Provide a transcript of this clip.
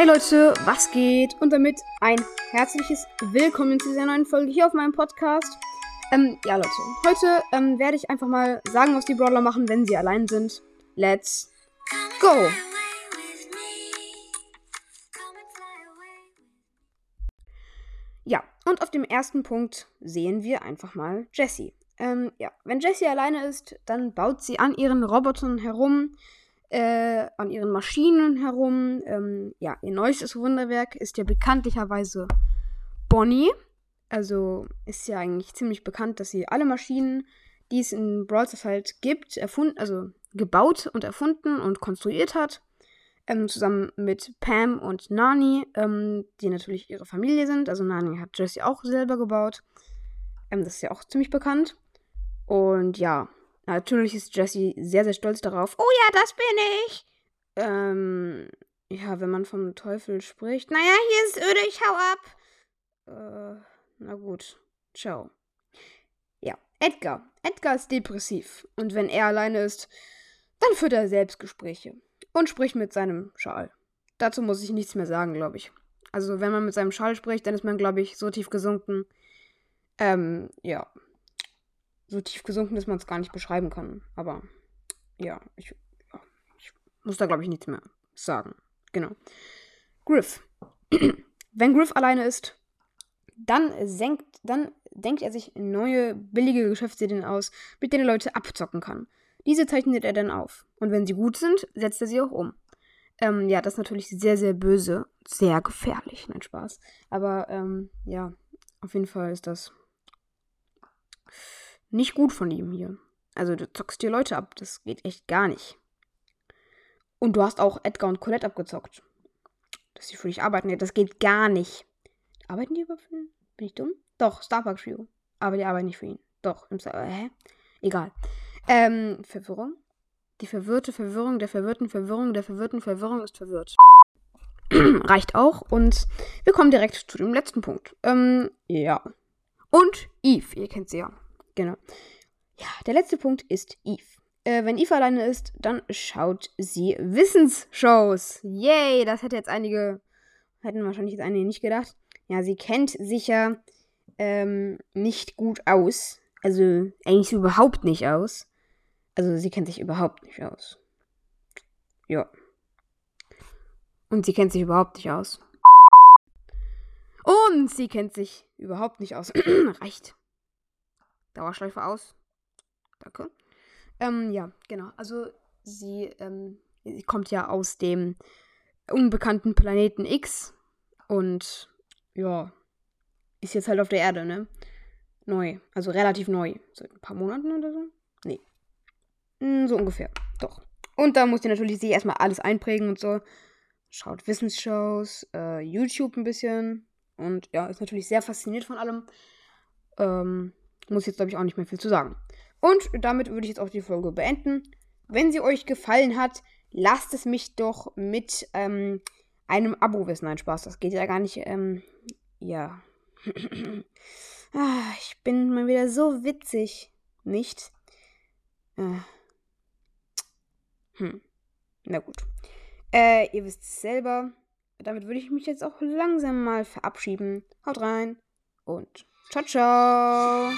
Hey Leute, was geht? Und damit ein herzliches Willkommen zu dieser neuen Folge hier auf meinem Podcast. Ähm, ja Leute, heute ähm, werde ich einfach mal sagen, was die Brawler machen, wenn sie allein sind. Let's go! Ja, und auf dem ersten Punkt sehen wir einfach mal Jessie. Ähm, ja, wenn Jessie alleine ist, dann baut sie an ihren Robotern herum, äh, an ihren Maschinen herum. Ähm, ja, ihr neuestes Wunderwerk ist ja bekanntlicherweise Bonnie. Also ist ja eigentlich ziemlich bekannt, dass sie alle Maschinen, die es in Brawl Stars halt gibt, erfunden, also gebaut und erfunden und konstruiert hat. Ähm, zusammen mit Pam und Nani, ähm, die natürlich ihre Familie sind. Also Nani hat Jessie auch selber gebaut. Ähm, das ist ja auch ziemlich bekannt. Und ja, natürlich ist Jessie sehr, sehr stolz darauf. Oh ja, das bin ich. Ähm, ja, wenn man vom Teufel spricht. Naja, hier ist öde, ich hau ab. Äh, na gut. Ciao. Ja, Edgar. Edgar ist depressiv. Und wenn er alleine ist, dann führt er Selbstgespräche. Und spricht mit seinem Schal. Dazu muss ich nichts mehr sagen, glaube ich. Also, wenn man mit seinem Schal spricht, dann ist man, glaube ich, so tief gesunken. Ähm, ja so tief gesunken, dass man es gar nicht beschreiben kann. Aber ja, ich, ich muss da, glaube ich, nichts mehr sagen. Genau. Griff. Wenn Griff alleine ist, dann senkt, dann denkt er sich neue, billige Geschäftsideen aus, mit denen er Leute abzocken kann. Diese zeichnet er dann auf. Und wenn sie gut sind, setzt er sie auch um. Ähm, ja, das ist natürlich sehr, sehr böse. Sehr gefährlich. Nein, Spaß. Aber ähm, ja, auf jeden Fall ist das nicht gut von ihm hier. Also du zockst dir Leute ab. Das geht echt gar nicht. Und du hast auch Edgar und Colette abgezockt. Dass sie für dich arbeiten. Das geht gar nicht. Arbeiten die überhaupt für ihn? Bin ich dumm? Doch, Starbucks Trio. Aber die arbeiten nicht für ihn. Doch, im Star hä? Egal. Ähm, Verwirrung? Die verwirrte Verwirrung der verwirrten Verwirrung der verwirrten Verwirrung ist verwirrt. Reicht auch. Und wir kommen direkt zu dem letzten Punkt. Ähm, ja. Und Eve, ihr kennt sie ja. Genau. Ja, der letzte Punkt ist Eve. Äh, wenn Eve alleine ist, dann schaut sie Wissensshows. Yay, das hätte jetzt einige, hätten wahrscheinlich jetzt einige nicht gedacht. Ja, sie kennt sicher ähm, nicht gut aus. Also eigentlich überhaupt nicht aus. Also sie kennt sich überhaupt nicht aus. Ja. Und sie kennt sich überhaupt nicht aus. Und sie kennt sich überhaupt nicht aus. Reicht. Dauerschleife aus. Danke. Ähm, ja, genau. Also sie, ähm, sie kommt ja aus dem unbekannten Planeten X und ja, ist jetzt halt auf der Erde, ne? Neu. Also relativ neu. Seit ein paar Monaten oder so? Nee. Hm, so ungefähr. Doch. Und da muss ihr natürlich sich erstmal alles einprägen und so. Schaut Wissensshows, äh, YouTube ein bisschen. Und ja, ist natürlich sehr fasziniert von allem. Ähm, muss jetzt, glaube ich, auch nicht mehr viel zu sagen. Und damit würde ich jetzt auch die Folge beenden. Wenn sie euch gefallen hat, lasst es mich doch mit ähm, einem Abo wissen. Nein, Spaß, das geht ja gar nicht. Ähm, ja. ah, ich bin mal wieder so witzig. Nicht? Äh. Hm. Na gut. Äh, ihr wisst es selber. Damit würde ich mich jetzt auch langsam mal verabschieden. Haut rein und ciao, ciao.